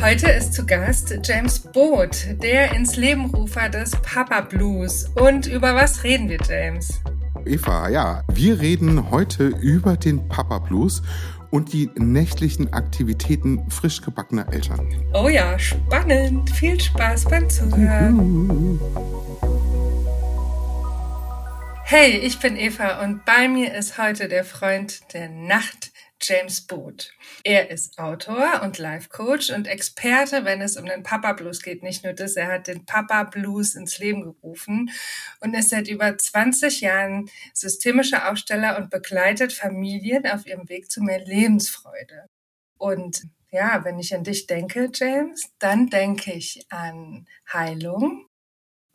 Heute ist zu Gast James Boot, der ins Leben Rufer des Papa Blues. Und über was reden wir, James? Eva, ja, wir reden heute über den Papa Blues und die nächtlichen Aktivitäten frisch gebackener Eltern. Oh ja, spannend. Viel Spaß beim Zuhören. Hey, ich bin Eva und bei mir ist heute der Freund der Nacht, James Booth. Er ist Autor und Life Coach und Experte, wenn es um den Papa Blues geht. Nicht nur das, er hat den Papa Blues ins Leben gerufen und ist seit über 20 Jahren systemischer Aufsteller und begleitet Familien auf ihrem Weg zu mehr Lebensfreude. Und ja, wenn ich an dich denke, James, dann denke ich an Heilung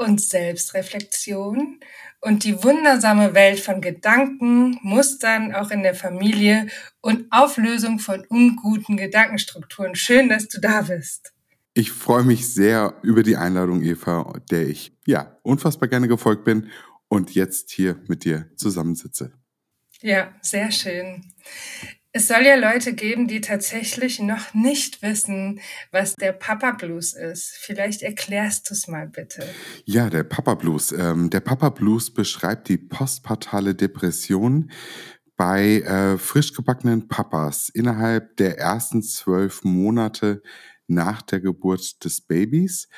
und Selbstreflexion und die wundersame Welt von Gedanken, Mustern auch in der Familie und Auflösung von unguten Gedankenstrukturen. Schön, dass du da bist. Ich freue mich sehr über die Einladung, Eva, der ich ja unfassbar gerne gefolgt bin und jetzt hier mit dir zusammensitze. Ja, sehr schön. Es soll ja Leute geben, die tatsächlich noch nicht wissen, was der Papa Blues ist. Vielleicht erklärst du es mal bitte. Ja, der Papa Blues. Ähm, der Papa Blues beschreibt die postpartale Depression bei äh, frisch gebackenen Papas innerhalb der ersten zwölf Monate nach der Geburt des Babys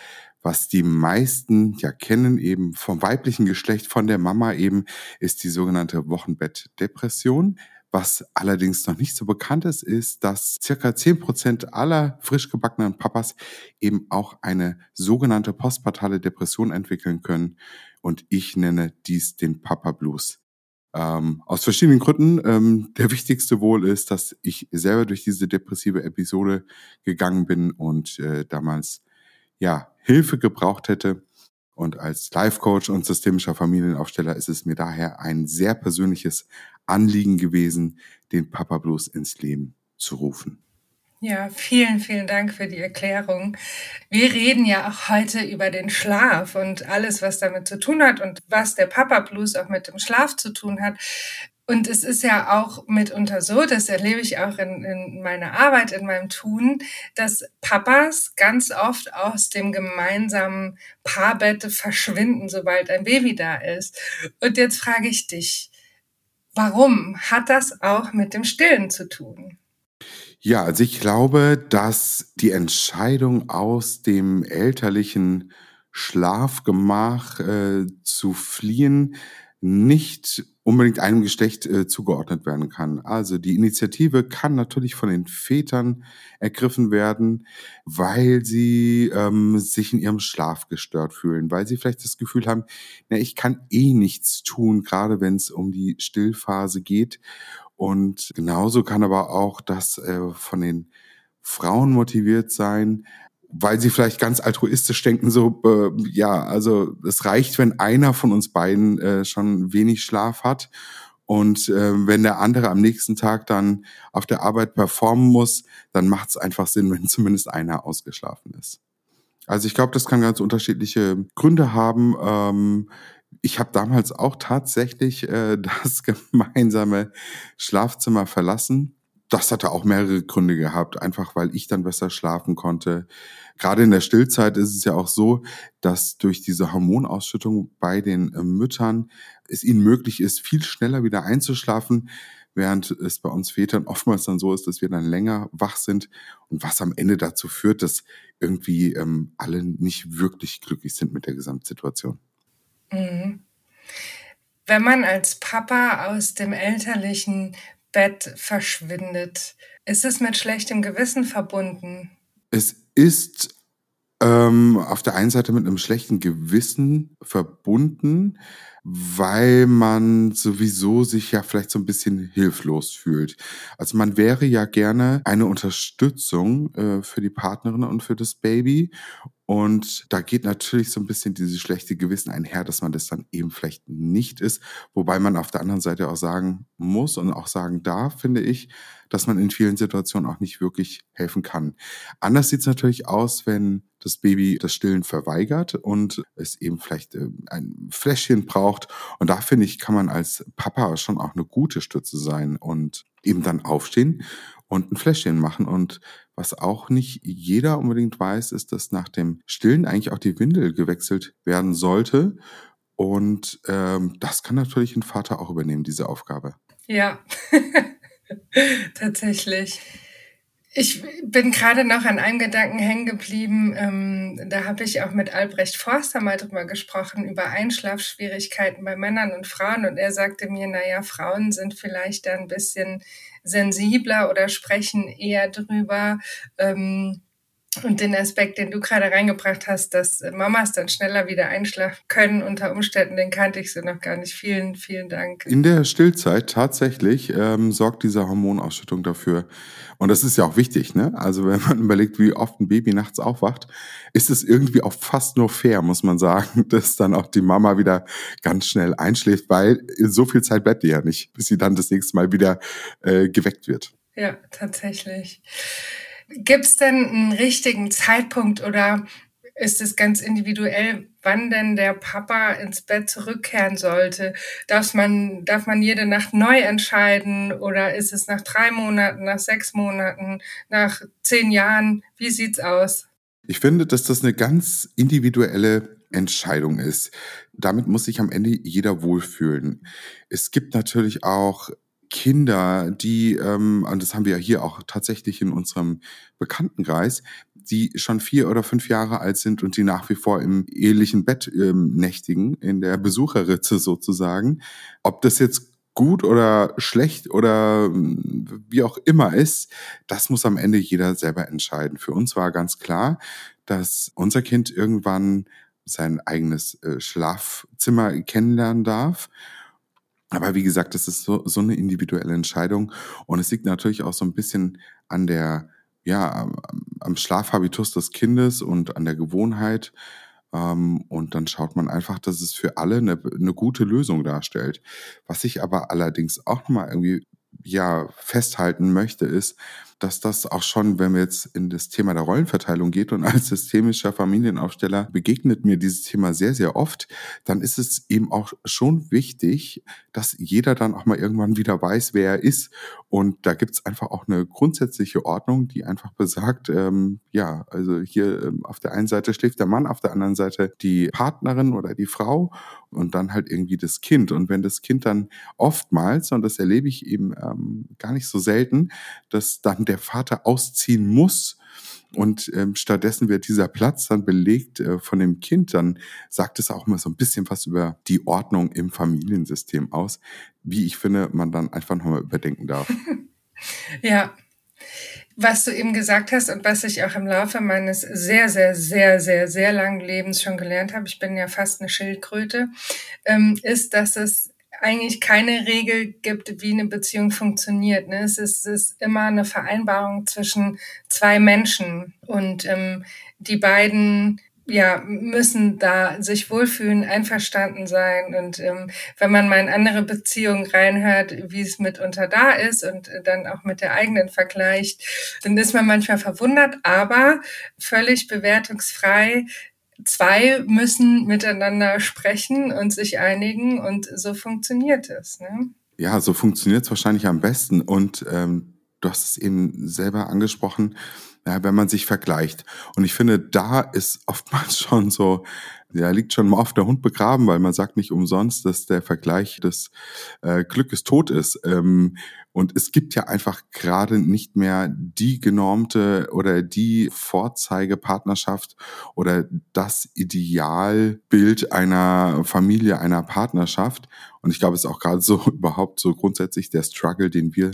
was die meisten ja kennen, eben vom weiblichen Geschlecht, von der Mama eben, ist die sogenannte Wochenbettdepression. Was allerdings noch nicht so bekannt ist, ist, dass circa zehn Prozent aller frisch gebackenen Papas eben auch eine sogenannte postpartale Depression entwickeln können. Und ich nenne dies den Papa Blues. Ähm, aus verschiedenen Gründen. Ähm, der wichtigste wohl ist, dass ich selber durch diese depressive Episode gegangen bin und äh, damals ja Hilfe gebraucht hätte. Und als Life Coach und systemischer Familienaufsteller ist es mir daher ein sehr persönliches Anliegen gewesen, den Papa Blues ins Leben zu rufen. Ja, vielen, vielen Dank für die Erklärung. Wir reden ja auch heute über den Schlaf und alles, was damit zu tun hat und was der Papa Blues auch mit dem Schlaf zu tun hat. Und es ist ja auch mitunter so, das erlebe ich auch in, in meiner Arbeit, in meinem Tun, dass Papas ganz oft aus dem gemeinsamen Paarbett verschwinden, sobald ein Baby da ist. Und jetzt frage ich dich, warum hat das auch mit dem Stillen zu tun? Ja, also ich glaube, dass die Entscheidung aus dem elterlichen Schlafgemach äh, zu fliehen nicht unbedingt einem Geschlecht äh, zugeordnet werden kann. Also die Initiative kann natürlich von den Vätern ergriffen werden, weil sie ähm, sich in ihrem Schlaf gestört fühlen, weil sie vielleicht das Gefühl haben, na, ich kann eh nichts tun, gerade wenn es um die Stillphase geht. Und genauso kann aber auch das äh, von den Frauen motiviert sein, weil sie vielleicht ganz altruistisch denken, so, äh, ja, also es reicht, wenn einer von uns beiden äh, schon wenig Schlaf hat. Und äh, wenn der andere am nächsten Tag dann auf der Arbeit performen muss, dann macht es einfach Sinn, wenn zumindest einer ausgeschlafen ist. Also ich glaube, das kann ganz unterschiedliche Gründe haben. Ähm, ich habe damals auch tatsächlich äh, das gemeinsame Schlafzimmer verlassen das hatte auch mehrere Gründe gehabt, einfach weil ich dann besser schlafen konnte. Gerade in der Stillzeit ist es ja auch so, dass durch diese Hormonausschüttung bei den äh, Müttern es ihnen möglich ist, viel schneller wieder einzuschlafen, während es bei uns Vätern oftmals dann so ist, dass wir dann länger wach sind und was am Ende dazu führt, dass irgendwie ähm, alle nicht wirklich glücklich sind mit der Gesamtsituation. Mhm. Wenn man als Papa aus dem elterlichen Bett verschwindet. Ist es mit schlechtem Gewissen verbunden? Es ist ähm, auf der einen Seite mit einem schlechten Gewissen verbunden, weil man sowieso sich ja vielleicht so ein bisschen hilflos fühlt. Also man wäre ja gerne eine Unterstützung äh, für die Partnerin und für das Baby. Und da geht natürlich so ein bisschen dieses schlechte Gewissen einher, dass man das dann eben vielleicht nicht ist. Wobei man auf der anderen Seite auch sagen muss und auch sagen darf, finde ich, dass man in vielen Situationen auch nicht wirklich helfen kann. Anders sieht es natürlich aus, wenn das Baby das Stillen verweigert und es eben vielleicht äh, ein Fläschchen braucht. Und da finde ich, kann man als Papa schon auch eine gute Stütze sein und eben dann aufstehen und ein Fläschchen machen und Was auch nicht jeder unbedingt weiß, ist, dass nach dem Stillen eigentlich auch die Windel gewechselt werden sollte. Und ähm, das kann natürlich ein Vater auch übernehmen, diese Aufgabe. Ja, tatsächlich. Ich bin gerade noch an einem Gedanken hängen geblieben. Ähm, da habe ich auch mit Albrecht Forster mal drüber gesprochen, über Einschlafschwierigkeiten bei Männern und Frauen. Und er sagte mir, naja, Frauen sind vielleicht da ein bisschen sensibler oder sprechen eher drüber. Ähm, und den Aspekt, den du gerade reingebracht hast, dass Mamas dann schneller wieder einschlafen können unter Umständen, den kannte ich so noch gar nicht. Vielen, vielen Dank. In der Stillzeit tatsächlich ähm, sorgt diese Hormonausschüttung dafür. Und das ist ja auch wichtig, ne? Also wenn man überlegt, wie oft ein Baby nachts aufwacht, ist es irgendwie auch fast nur fair, muss man sagen, dass dann auch die Mama wieder ganz schnell einschläft, weil so viel Zeit bleibt ihr ja nicht, bis sie dann das nächste Mal wieder äh, geweckt wird. Ja, tatsächlich. Gibt es denn einen richtigen Zeitpunkt oder ist es ganz individuell, wann denn der Papa ins Bett zurückkehren sollte? Darf man, darf man jede Nacht neu entscheiden oder ist es nach drei Monaten, nach sechs Monaten, nach zehn Jahren? Wie sieht's aus? Ich finde, dass das eine ganz individuelle Entscheidung ist. Damit muss sich am Ende jeder wohlfühlen. Es gibt natürlich auch Kinder, die, ähm, und das haben wir ja hier auch tatsächlich in unserem Bekanntenkreis, die schon vier oder fünf Jahre alt sind und die nach wie vor im ehelichen Bett ähm, nächtigen, in der Besucherritze sozusagen. Ob das jetzt gut oder schlecht oder ähm, wie auch immer ist, das muss am Ende jeder selber entscheiden. Für uns war ganz klar, dass unser Kind irgendwann sein eigenes äh, Schlafzimmer kennenlernen darf aber wie gesagt, das ist so, so eine individuelle Entscheidung. Und es liegt natürlich auch so ein bisschen an der, ja, am Schlafhabitus des Kindes und an der Gewohnheit. Ähm, und dann schaut man einfach, dass es für alle eine, eine gute Lösung darstellt. Was ich aber allerdings auch nochmal irgendwie, ja, festhalten möchte, ist, dass das auch schon, wenn wir jetzt in das Thema der Rollenverteilung geht und als systemischer Familienaufsteller begegnet mir dieses Thema sehr, sehr oft, dann ist es eben auch schon wichtig, dass jeder dann auch mal irgendwann wieder weiß, wer er ist. Und da gibt's einfach auch eine grundsätzliche Ordnung, die einfach besagt, ähm, ja, also hier ähm, auf der einen Seite schläft der Mann, auf der anderen Seite die Partnerin oder die Frau und dann halt irgendwie das Kind. Und wenn das Kind dann oftmals, und das erlebe ich eben ähm, gar nicht so selten, dass dann der Vater ausziehen muss und ähm, stattdessen wird dieser Platz dann belegt äh, von dem Kind, dann sagt es auch mal so ein bisschen was über die Ordnung im Familiensystem aus, wie ich finde, man dann einfach nochmal überdenken darf. ja. Was du eben gesagt hast und was ich auch im Laufe meines sehr, sehr, sehr, sehr, sehr langen Lebens schon gelernt habe, ich bin ja fast eine Schildkröte, ähm, ist, dass es eigentlich keine Regel gibt, wie eine Beziehung funktioniert. Ne? Es, ist, immer eine Vereinbarung zwischen zwei Menschen und ähm, die beiden ja, müssen da sich wohlfühlen, einverstanden sein. Und ähm, wenn man mal in andere Beziehungen reinhört, wie es mitunter da ist und dann auch mit der eigenen vergleicht, dann ist man manchmal verwundert, aber völlig bewertungsfrei zwei müssen miteinander sprechen und sich einigen und so funktioniert es. Ne? Ja, so funktioniert es wahrscheinlich am besten. Und ähm, du hast es eben selber angesprochen, ja, wenn man sich vergleicht. Und ich finde, da ist oftmals schon so ja, liegt schon mal auf der Hund begraben, weil man sagt nicht umsonst, dass der Vergleich des äh, Glückes tot ist. Ähm, und es gibt ja einfach gerade nicht mehr die genormte oder die Vorzeigepartnerschaft oder das Idealbild einer Familie, einer Partnerschaft. Und ich glaube, es ist auch gerade so überhaupt so grundsätzlich der Struggle, den wir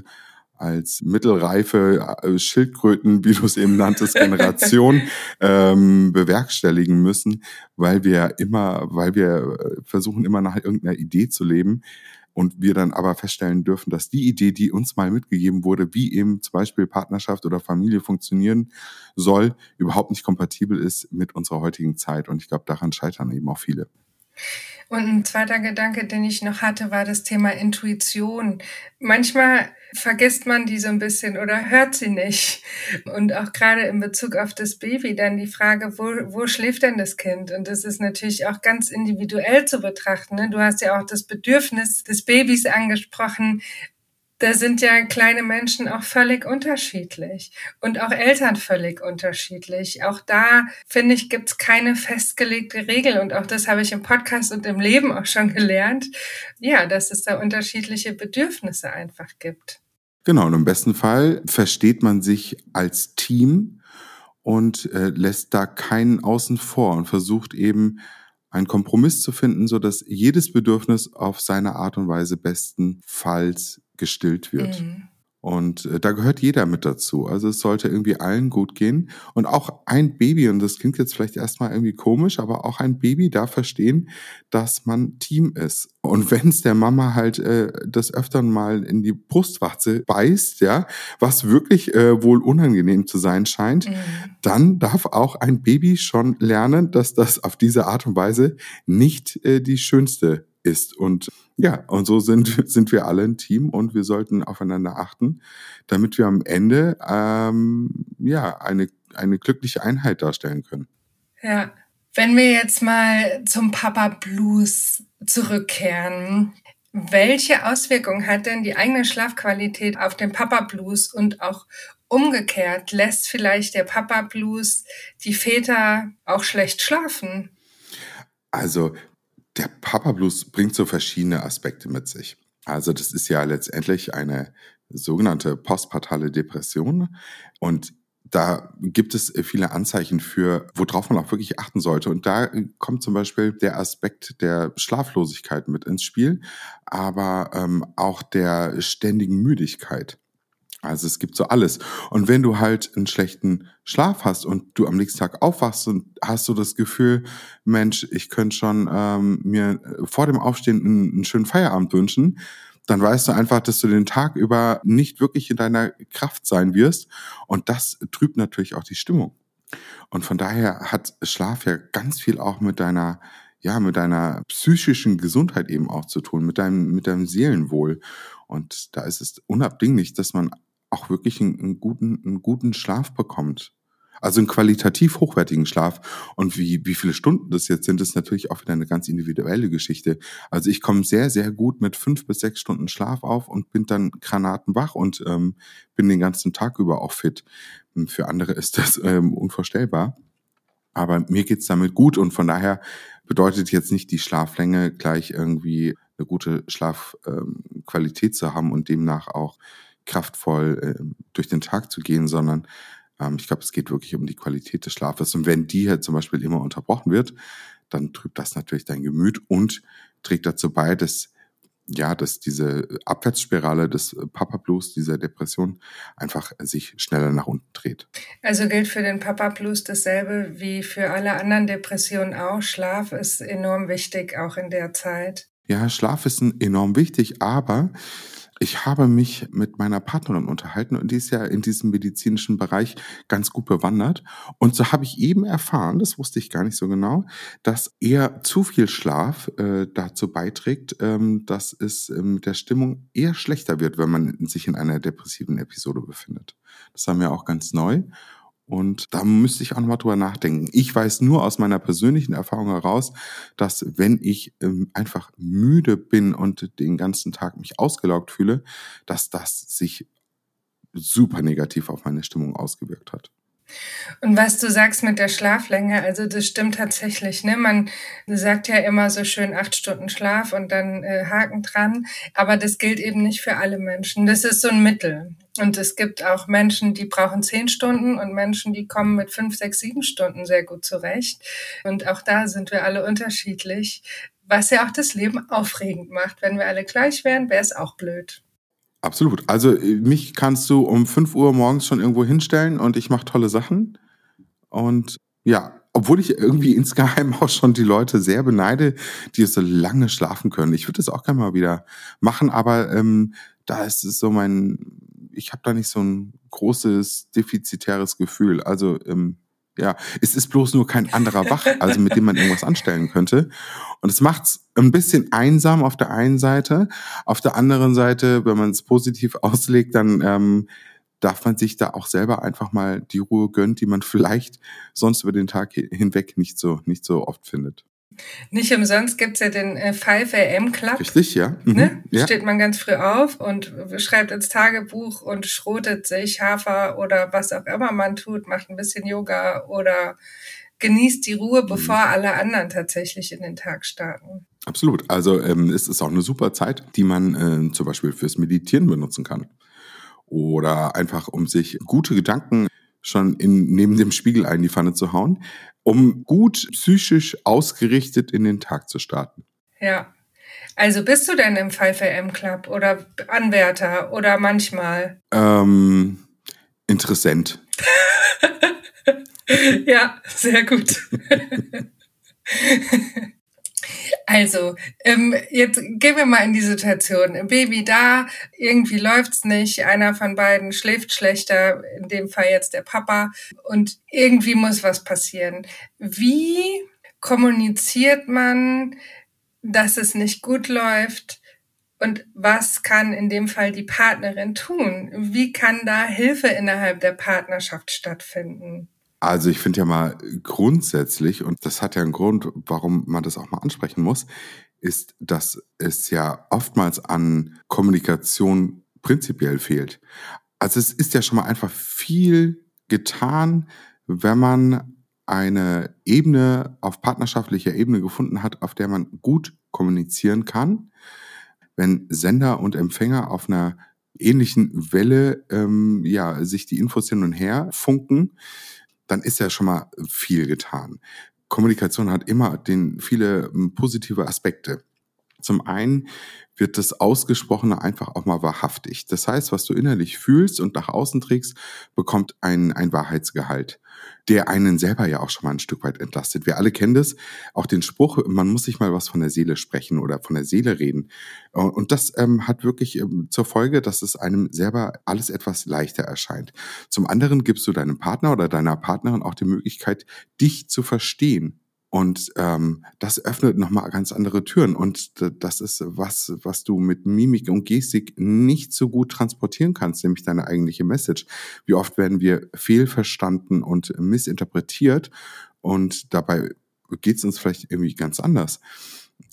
als mittelreife äh, Schildkröten, wie du es eben nanntest, Generation ähm, bewerkstelligen müssen, weil wir immer, weil wir äh, versuchen immer nach irgendeiner Idee zu leben und wir dann aber feststellen dürfen, dass die Idee, die uns mal mitgegeben wurde, wie eben zum Beispiel Partnerschaft oder Familie funktionieren soll, überhaupt nicht kompatibel ist mit unserer heutigen Zeit. Und ich glaube, daran scheitern eben auch viele. Und ein zweiter Gedanke, den ich noch hatte, war das Thema Intuition. Manchmal vergisst man die so ein bisschen oder hört sie nicht. Und auch gerade in Bezug auf das Baby dann die Frage, wo, wo schläft denn das Kind? Und das ist natürlich auch ganz individuell zu betrachten. Ne? Du hast ja auch das Bedürfnis des Babys angesprochen da sind ja kleine Menschen auch völlig unterschiedlich und auch Eltern völlig unterschiedlich. Auch da, finde ich, gibt es keine festgelegte Regel und auch das habe ich im Podcast und im Leben auch schon gelernt, ja, dass es da unterschiedliche Bedürfnisse einfach gibt. Genau, und im besten Fall versteht man sich als Team und äh, lässt da keinen außen vor und versucht eben einen Kompromiss zu finden, so dass jedes Bedürfnis auf seine Art und Weise bestenfalls gestillt wird. Mhm. Und äh, da gehört jeder mit dazu. Also es sollte irgendwie allen gut gehen. Und auch ein Baby, und das klingt jetzt vielleicht erstmal irgendwie komisch, aber auch ein Baby darf verstehen, dass man Team ist. Und wenn es der Mama halt äh, des Öfteren mal in die Brustwarze beißt, ja, was wirklich äh, wohl unangenehm zu sein scheint, mhm. dann darf auch ein Baby schon lernen, dass das auf diese Art und Weise nicht äh, die schönste ist. Und ja, und so sind, sind wir alle ein Team und wir sollten aufeinander achten, damit wir am Ende ähm, ja eine, eine glückliche Einheit darstellen können. Ja, wenn wir jetzt mal zum Papa Blues zurückkehren, welche Auswirkungen hat denn die eigene Schlafqualität auf den Papa Blues und auch umgekehrt? Lässt vielleicht der Papa Blues die Väter auch schlecht schlafen? Also der Papa Blues bringt so verschiedene Aspekte mit sich. Also das ist ja letztendlich eine sogenannte postpartale Depression und da gibt es viele Anzeichen für, worauf man auch wirklich achten sollte. Und da kommt zum Beispiel der Aspekt der Schlaflosigkeit mit ins Spiel, aber ähm, auch der ständigen Müdigkeit. Also es gibt so alles. Und wenn du halt einen schlechten Schlaf hast und du am nächsten Tag aufwachst und hast du das Gefühl, Mensch, ich könnte schon ähm, mir vor dem Aufstehen einen, einen schönen Feierabend wünschen, dann weißt du einfach, dass du den Tag über nicht wirklich in deiner Kraft sein wirst. Und das trübt natürlich auch die Stimmung. Und von daher hat Schlaf ja ganz viel auch mit deiner ja, mit deiner psychischen Gesundheit eben auch zu tun, mit deinem, mit deinem Seelenwohl. Und da ist es unabdinglich, dass man auch wirklich einen, einen, guten, einen guten Schlaf bekommt. Also einen qualitativ hochwertigen Schlaf. Und wie, wie viele Stunden das jetzt sind, ist natürlich auch wieder eine ganz individuelle Geschichte. Also ich komme sehr, sehr gut mit fünf bis sechs Stunden Schlaf auf und bin dann granatenwach und ähm, bin den ganzen Tag über auch fit. Für andere ist das ähm, unvorstellbar. Aber mir geht's damit gut und von daher bedeutet jetzt nicht die Schlaflänge gleich irgendwie eine gute Schlafqualität ähm, zu haben und demnach auch kraftvoll äh, durch den Tag zu gehen, sondern ähm, ich glaube, es geht wirklich um die Qualität des Schlafes. Und wenn die halt zum Beispiel immer unterbrochen wird, dann trübt das natürlich dein Gemüt und trägt dazu bei, dass ja, dass diese Abwärtsspirale des Papa Blues, dieser Depression, einfach sich schneller nach unten dreht. Also gilt für den Papa Blues dasselbe wie für alle anderen Depressionen auch. Schlaf ist enorm wichtig, auch in der Zeit. Ja, Schlaf ist enorm wichtig, aber ich habe mich mit meiner Partnerin unterhalten und die ist ja in diesem medizinischen Bereich ganz gut bewandert. Und so habe ich eben erfahren, das wusste ich gar nicht so genau, dass eher zu viel Schlaf äh, dazu beiträgt, ähm, dass es äh, mit der Stimmung eher schlechter wird, wenn man sich in einer depressiven Episode befindet. Das haben wir auch ganz neu. Und da müsste ich auch nochmal drüber nachdenken. Ich weiß nur aus meiner persönlichen Erfahrung heraus, dass wenn ich ähm, einfach müde bin und den ganzen Tag mich ausgelaugt fühle, dass das sich super negativ auf meine Stimmung ausgewirkt hat. Und was du sagst mit der Schlaflänge, also das stimmt tatsächlich. Ne? Man sagt ja immer so schön acht Stunden Schlaf und dann äh, Haken dran. Aber das gilt eben nicht für alle Menschen. Das ist so ein Mittel. Und es gibt auch Menschen, die brauchen zehn Stunden und Menschen, die kommen mit fünf, sechs, sieben Stunden sehr gut zurecht. Und auch da sind wir alle unterschiedlich, was ja auch das Leben aufregend macht. Wenn wir alle gleich wären, wäre es auch blöd. Absolut. Also äh, mich kannst du um 5 Uhr morgens schon irgendwo hinstellen und ich mache tolle Sachen. Und ja, obwohl ich irgendwie insgeheim auch schon die Leute sehr beneide, die so lange schlafen können. Ich würde das auch gerne mal wieder machen, aber ähm, da ist es so mein, ich habe da nicht so ein großes defizitäres Gefühl. Also ähm, ja, es ist bloß nur kein anderer wach, also mit dem man irgendwas anstellen könnte. Und es macht's ein bisschen einsam auf der einen Seite. Auf der anderen Seite, wenn man es positiv auslegt, dann ähm, darf man sich da auch selber einfach mal die Ruhe gönnen, die man vielleicht sonst über den Tag hinweg nicht so, nicht so oft findet. Nicht umsonst gibt's ja den äh, 5am Club. Richtig, ja. Mhm. Ne? ja. Steht man ganz früh auf und schreibt ins Tagebuch und schrotet sich Hafer oder was auch immer man tut, macht ein bisschen Yoga oder genießt die Ruhe, bevor mhm. alle anderen tatsächlich in den Tag starten. Absolut. Also ähm, es ist auch eine super Zeit, die man äh, zum Beispiel fürs Meditieren benutzen kann. Oder einfach, um sich gute Gedanken schon in, neben dem Spiegel ein die Pfanne zu hauen, um gut psychisch ausgerichtet in den Tag zu starten. Ja. Also bist du denn im 5am Club oder Anwärter oder manchmal? Ähm, interessent. ja, sehr gut. Also, ähm, jetzt gehen wir mal in die Situation. Baby da, irgendwie läuft's nicht, einer von beiden schläft schlechter, in dem Fall jetzt der Papa, und irgendwie muss was passieren. Wie kommuniziert man, dass es nicht gut läuft? Und was kann in dem Fall die Partnerin tun? Wie kann da Hilfe innerhalb der Partnerschaft stattfinden? Also ich finde ja mal grundsätzlich, und das hat ja einen Grund, warum man das auch mal ansprechen muss, ist, dass es ja oftmals an Kommunikation prinzipiell fehlt. Also es ist ja schon mal einfach viel getan, wenn man eine Ebene auf partnerschaftlicher Ebene gefunden hat, auf der man gut kommunizieren kann. Wenn Sender und Empfänger auf einer ähnlichen Welle ähm, ja sich die Infos hin und her funken, dann ist ja schon mal viel getan. Kommunikation hat immer den viele hm, positive Aspekte. Zum einen wird das Ausgesprochene einfach auch mal wahrhaftig. Das heißt, was du innerlich fühlst und nach außen trägst, bekommt ein, ein Wahrheitsgehalt, der einen selber ja auch schon mal ein Stück weit entlastet. Wir alle kennen das, auch den Spruch, man muss sich mal was von der Seele sprechen oder von der Seele reden. Und das ähm, hat wirklich ähm, zur Folge, dass es einem selber alles etwas leichter erscheint. Zum anderen gibst du deinem Partner oder deiner Partnerin auch die Möglichkeit, dich zu verstehen und ähm, das öffnet nochmal ganz andere Türen. Und das ist was, was du mit Mimik und Gestik nicht so gut transportieren kannst, nämlich deine eigentliche Message. Wie oft werden wir fehlverstanden und missinterpretiert und dabei geht es uns vielleicht irgendwie ganz anders.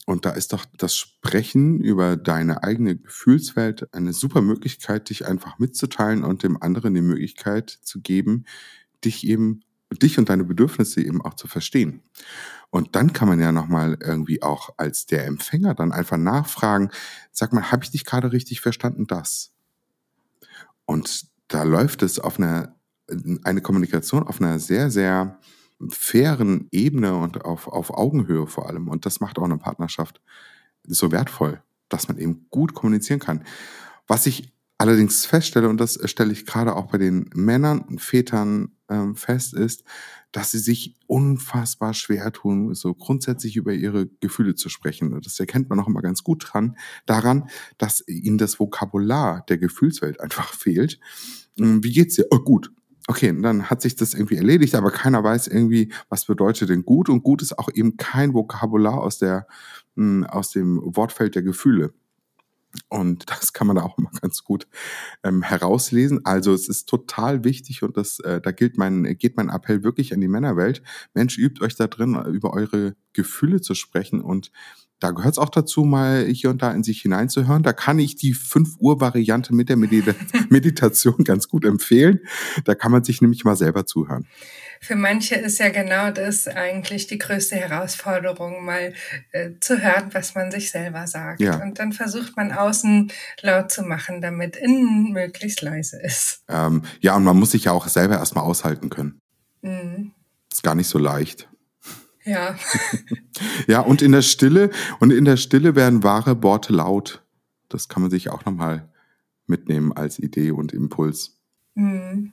Und da ist doch das Sprechen über deine eigene Gefühlswelt eine super Möglichkeit, dich einfach mitzuteilen und dem anderen die Möglichkeit zu geben, dich eben dich und deine Bedürfnisse eben auch zu verstehen. Und dann kann man ja nochmal irgendwie auch als der Empfänger dann einfach nachfragen, sag mal, habe ich dich gerade richtig verstanden, das? Und da läuft es auf einer, eine Kommunikation auf einer sehr, sehr fairen Ebene und auf, auf Augenhöhe vor allem. Und das macht auch eine Partnerschaft so wertvoll, dass man eben gut kommunizieren kann. Was ich allerdings feststelle, und das stelle ich gerade auch bei den Männern und Vätern ähm, fest, ist, dass sie sich unfassbar schwer tun, so grundsätzlich über ihre Gefühle zu sprechen. Das erkennt man auch immer ganz gut dran, daran, dass ihnen das Vokabular der Gefühlswelt einfach fehlt. Ähm, wie geht's dir? Oh, gut. Okay, dann hat sich das irgendwie erledigt, aber keiner weiß irgendwie, was bedeutet denn gut. Und gut ist auch eben kein Vokabular aus der, hm, aus dem Wortfeld der Gefühle. Und das kann man da auch immer ganz gut ähm, herauslesen. Also es ist total wichtig und das, äh, da gilt mein, geht mein Appell wirklich an die Männerwelt. Mensch, übt euch da drin, über eure Gefühle zu sprechen und da gehört es auch dazu, mal hier und da in sich hineinzuhören. Da kann ich die 5 Uhr Variante mit der Medita Meditation ganz gut empfehlen. Da kann man sich nämlich mal selber zuhören für manche ist ja genau das eigentlich die größte Herausforderung, mal äh, zu hören, was man sich selber sagt. Ja. Und dann versucht man außen laut zu machen, damit innen möglichst leise ist. Ähm, ja, und man muss sich ja auch selber erstmal aushalten können. Mhm. Ist gar nicht so leicht. Ja. ja, und in der Stille, und in der Stille werden wahre Worte laut. Das kann man sich auch nochmal mitnehmen als Idee und Impuls. Mhm.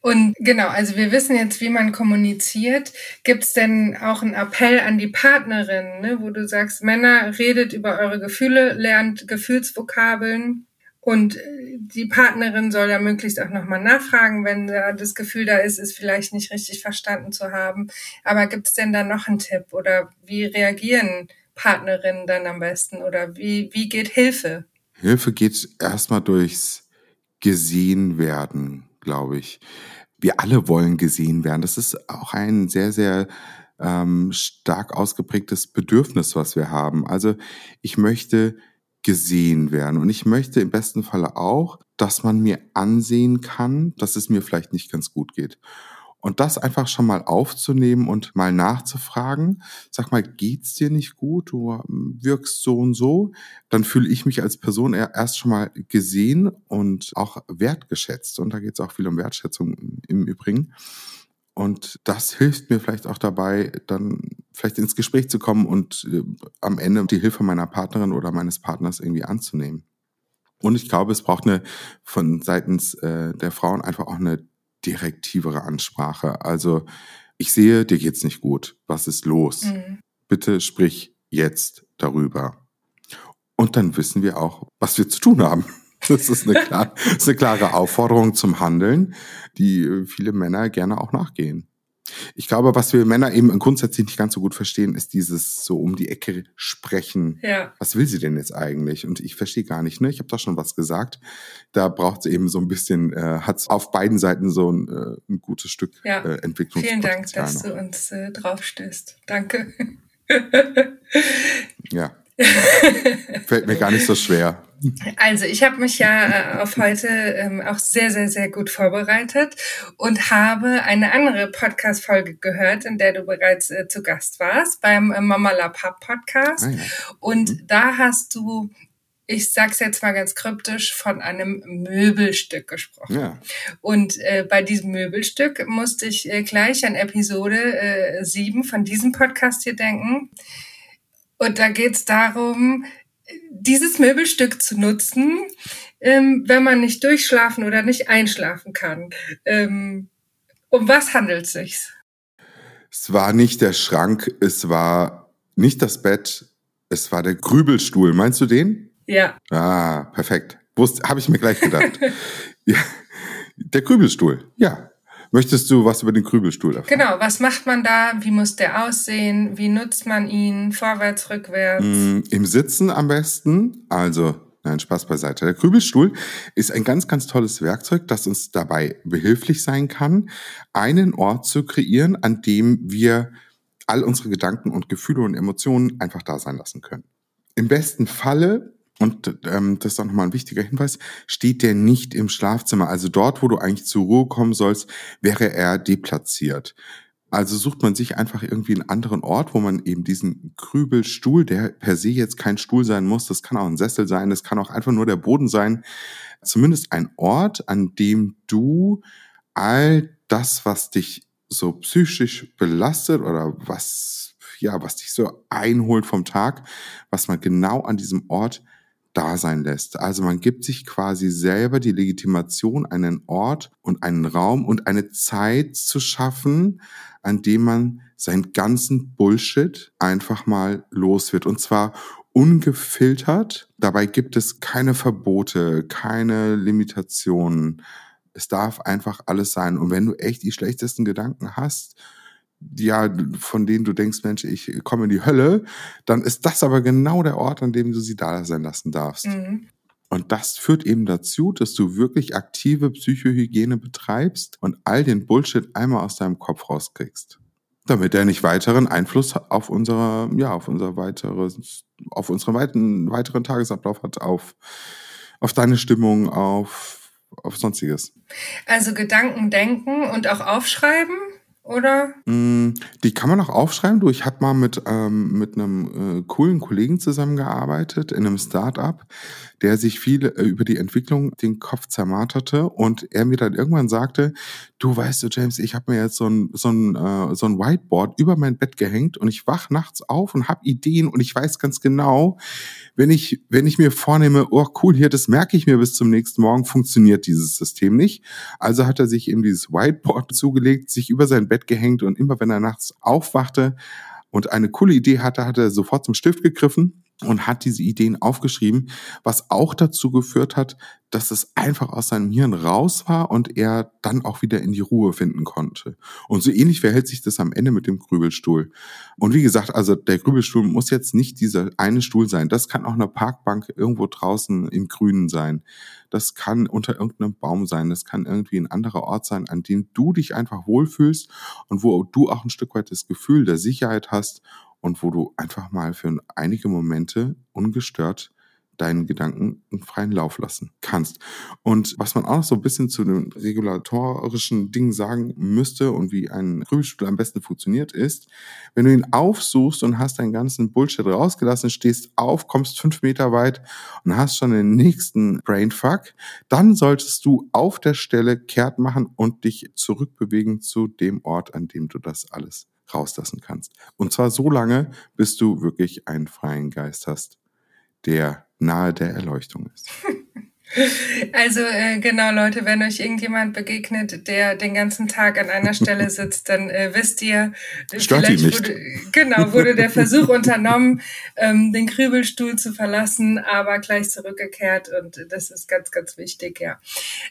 Und genau, also wir wissen jetzt, wie man kommuniziert. Gibt es denn auch einen Appell an die Partnerin, ne, wo du sagst, Männer, redet über eure Gefühle, lernt Gefühlsvokabeln und äh, die Partnerin soll da möglichst auch nochmal nachfragen, wenn da das Gefühl da ist, es vielleicht nicht richtig verstanden zu haben. Aber gibt es denn da noch einen Tipp oder wie reagieren Partnerinnen dann am besten oder wie, wie geht Hilfe? Hilfe geht erstmal durchs gesehen werden glaube ich. Wir alle wollen gesehen werden. Das ist auch ein sehr, sehr ähm, stark ausgeprägtes Bedürfnis, was wir haben. Also ich möchte gesehen werden und ich möchte im besten Falle auch, dass man mir ansehen kann, dass es mir vielleicht nicht ganz gut geht. Und das einfach schon mal aufzunehmen und mal nachzufragen, sag mal, geht's dir nicht gut? Du ähm, wirkst so und so. Dann fühle ich mich als Person erst schon mal gesehen und auch wertgeschätzt. Und da geht's auch viel um Wertschätzung im Übrigen. Und das hilft mir vielleicht auch dabei, dann vielleicht ins Gespräch zu kommen und äh, am Ende die Hilfe meiner Partnerin oder meines Partners irgendwie anzunehmen. Und ich glaube, es braucht eine von seitens äh, der Frauen einfach auch eine direktivere Ansprache. Also ich sehe, dir geht's nicht gut. Was ist los? Mhm. Bitte sprich jetzt darüber. Und dann wissen wir auch, was wir zu tun haben. Das ist eine, klar, das ist eine klare Aufforderung zum Handeln, die äh, viele Männer gerne auch nachgehen. Ich glaube, was wir Männer eben grundsätzlich nicht ganz so gut verstehen, ist dieses so um die Ecke sprechen. Ja. Was will sie denn jetzt eigentlich? Und ich verstehe gar nicht, ne? Ich habe da schon was gesagt. Da braucht es eben so ein bisschen, äh, hat auf beiden Seiten so ein, äh, ein gutes Stück ja. äh, Entwicklung. Vielen Dank, dass noch. du uns äh, draufstößt. Danke. ja. Fällt mir gar nicht so schwer. Also ich habe mich ja äh, auf heute ähm, auch sehr, sehr, sehr gut vorbereitet und habe eine andere Podcast-Folge gehört, in der du bereits äh, zu Gast warst, beim äh, Mama La Pub Podcast. Ah, ja. Und mhm. da hast du ich sag's jetzt mal ganz kryptisch, von einem Möbelstück gesprochen. Ja. Und äh, bei diesem Möbelstück musste ich äh, gleich an Episode äh, 7 von diesem Podcast hier denken. Und da geht's darum, dieses Möbelstück zu nutzen, ähm, wenn man nicht durchschlafen oder nicht einschlafen kann. Ähm, um was handelt es sich? Es war nicht der Schrank, es war nicht das Bett, es war der Grübelstuhl. Meinst du den? Ja. Ah, perfekt. Habe ich mir gleich gedacht. ja. Der Grübelstuhl, ja. Möchtest du was über den Krübelstuhl erfahren? Genau, was macht man da? Wie muss der aussehen? Wie nutzt man ihn? Vorwärts, rückwärts? Mm, Im Sitzen am besten. Also, nein, Spaß beiseite. Der Krübelstuhl ist ein ganz, ganz tolles Werkzeug, das uns dabei behilflich sein kann, einen Ort zu kreieren, an dem wir all unsere Gedanken und Gefühle und Emotionen einfach da sein lassen können. Im besten Falle und ähm, das ist auch nochmal ein wichtiger Hinweis, steht der nicht im Schlafzimmer. Also dort, wo du eigentlich zur Ruhe kommen sollst, wäre er deplatziert. Also sucht man sich einfach irgendwie einen anderen Ort, wo man eben diesen Krübelstuhl, der per se jetzt kein Stuhl sein muss, das kann auch ein Sessel sein, das kann auch einfach nur der Boden sein, zumindest ein Ort, an dem du all das, was dich so psychisch belastet oder was, ja, was dich so einholt vom Tag, was man genau an diesem Ort da sein lässt. Also man gibt sich quasi selber die Legitimation, einen Ort und einen Raum und eine Zeit zu schaffen, an dem man seinen ganzen Bullshit einfach mal los wird. Und zwar ungefiltert. Dabei gibt es keine Verbote, keine Limitationen. Es darf einfach alles sein. Und wenn du echt die schlechtesten Gedanken hast, ja, von denen du denkst, Mensch, ich komme in die Hölle, dann ist das aber genau der Ort, an dem du sie da sein lassen darfst. Mhm. Und das führt eben dazu, dass du wirklich aktive Psychohygiene betreibst und all den Bullshit einmal aus deinem Kopf rauskriegst. Damit er nicht weiteren Einfluss auf unsere, ja, auf unser weiteres, auf unseren weiteren, weiteren Tagesablauf hat, auf, auf deine Stimmung, auf, auf sonstiges. Also Gedanken denken und auch aufschreiben? Oder? Mm, die kann man auch aufschreiben. Du, ich habe mal mit, ähm, mit einem äh, coolen Kollegen zusammengearbeitet in einem Start-up, der sich viel äh, über die Entwicklung den Kopf zermarterte und er mir dann irgendwann sagte, du weißt du, James, ich habe mir jetzt so ein, so, ein, äh, so ein Whiteboard über mein Bett gehängt und ich wach nachts auf und habe Ideen und ich weiß ganz genau, wenn ich, wenn ich mir vornehme, oh cool, hier, das merke ich mir bis zum nächsten Morgen, funktioniert dieses System nicht. Also hat er sich eben dieses Whiteboard zugelegt, sich über sein Bett Bett gehängt und immer wenn er nachts aufwachte und eine coole Idee hatte, hat er sofort zum Stift gegriffen und hat diese Ideen aufgeschrieben, was auch dazu geführt hat, dass es einfach aus seinem Hirn raus war und er dann auch wieder in die Ruhe finden konnte. Und so ähnlich verhält sich das am Ende mit dem Grübelstuhl. Und wie gesagt, also der Grübelstuhl muss jetzt nicht dieser eine Stuhl sein. Das kann auch eine Parkbank irgendwo draußen im Grünen sein. Das kann unter irgendeinem Baum sein. Das kann irgendwie ein anderer Ort sein, an dem du dich einfach wohlfühlst und wo du auch ein Stück weit das Gefühl der Sicherheit hast und wo du einfach mal für einige Momente ungestört deinen Gedanken einen freien Lauf lassen kannst. Und was man auch noch so ein bisschen zu den regulatorischen Dingen sagen müsste und wie ein Grübelstuhl am besten funktioniert, ist, wenn du ihn aufsuchst und hast deinen ganzen Bullshit rausgelassen, stehst auf, kommst fünf Meter weit und hast schon den nächsten Brainfuck, dann solltest du auf der Stelle kehrt machen und dich zurückbewegen zu dem Ort, an dem du das alles rauslassen kannst. Und zwar so lange, bis du wirklich einen freien Geist hast, der nahe der Erleuchtung ist. Also äh, genau, Leute, wenn euch irgendjemand begegnet, der den ganzen Tag an einer Stelle sitzt, dann äh, wisst ihr, Stört vielleicht wurde, genau, wurde der Versuch unternommen, ähm, den Krübelstuhl zu verlassen, aber gleich zurückgekehrt und das ist ganz, ganz wichtig, ja.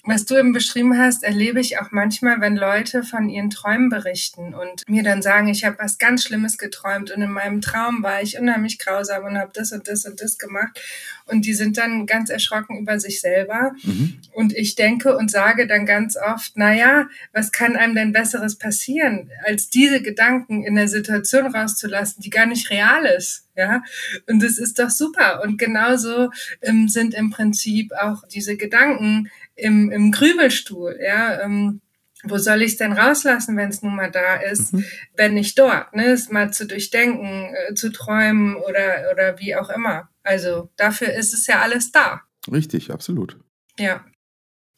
Was du eben beschrieben hast, erlebe ich auch manchmal, wenn Leute von ihren Träumen berichten und mir dann sagen, ich habe was ganz Schlimmes geträumt und in meinem Traum war ich unheimlich grausam und habe das und das und das gemacht und die sind dann ganz erschrocken über sich selber. Mhm. Und ich denke und sage dann ganz oft, na ja, was kann einem denn Besseres passieren, als diese Gedanken in der Situation rauszulassen, die gar nicht real ist? Ja, und das ist doch super. Und genauso ähm, sind im Prinzip auch diese Gedanken im, im Grübelstuhl, ja, ähm, wo soll ich es denn rauslassen, wenn es nun mal da ist, mhm. wenn nicht dort, ne? Es mal zu durchdenken, äh, zu träumen oder, oder wie auch immer. Also dafür ist es ja alles da. Richtig, absolut. Ja.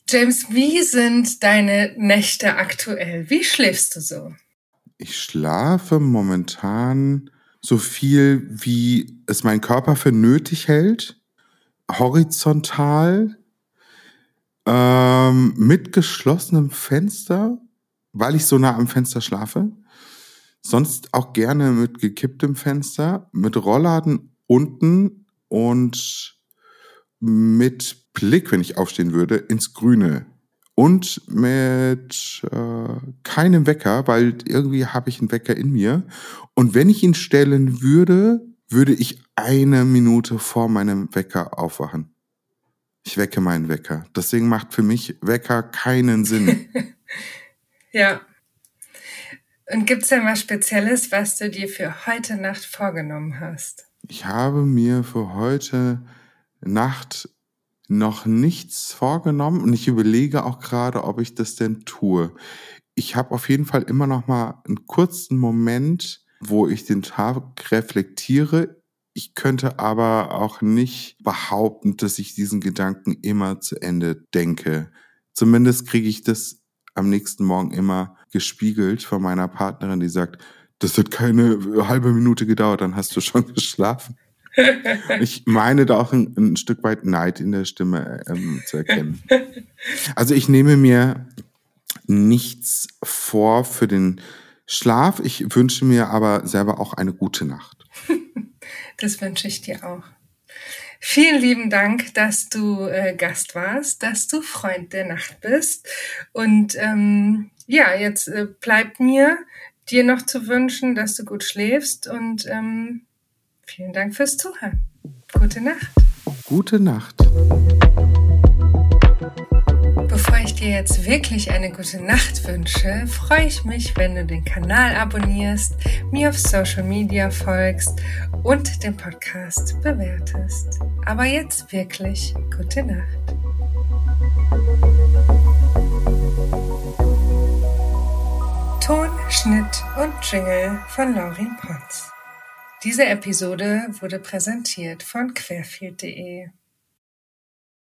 James, wie sind deine Nächte aktuell? Wie schläfst du so? Ich schlafe momentan so viel, wie es mein Körper für nötig hält, horizontal, ähm, mit geschlossenem Fenster, weil ich so nah am Fenster schlafe. Sonst auch gerne mit gekipptem Fenster, mit Rollladen unten und mit Blick, wenn ich aufstehen würde, ins Grüne. Und mit äh, keinem Wecker, weil irgendwie habe ich einen Wecker in mir. Und wenn ich ihn stellen würde, würde ich eine Minute vor meinem Wecker aufwachen. Ich wecke meinen Wecker. Deswegen macht für mich Wecker keinen Sinn. ja. Und gibt es denn was Spezielles, was du dir für heute Nacht vorgenommen hast? Ich habe mir für heute Nacht noch nichts vorgenommen und ich überlege auch gerade, ob ich das denn tue. Ich habe auf jeden Fall immer noch mal einen kurzen Moment, wo ich den Tag reflektiere. Ich könnte aber auch nicht behaupten, dass ich diesen Gedanken immer zu Ende denke. Zumindest kriege ich das am nächsten Morgen immer gespiegelt von meiner Partnerin, die sagt, das hat keine halbe Minute gedauert, dann hast du schon geschlafen. ich meine da auch ein, ein, Stück weit Neid in der Stimme ähm, zu erkennen. Also ich nehme mir nichts vor für den Schlaf. Ich wünsche mir aber selber auch eine gute Nacht. Das wünsche ich dir auch. Vielen lieben Dank, dass du äh, Gast warst, dass du Freund der Nacht bist. Und ähm, ja, jetzt äh, bleibt mir dir noch zu wünschen, dass du gut schläfst und ähm, vielen Dank fürs Zuhören. Gute Nacht. Gute Nacht. Bevor ich dir jetzt wirklich eine gute Nacht wünsche, freue ich mich, wenn du den Kanal abonnierst, mir auf Social Media folgst und den Podcast bewertest. Aber jetzt wirklich gute Nacht. Ton, Schnitt und Jingle von Laurin Potts. Diese Episode wurde präsentiert von querfield.de.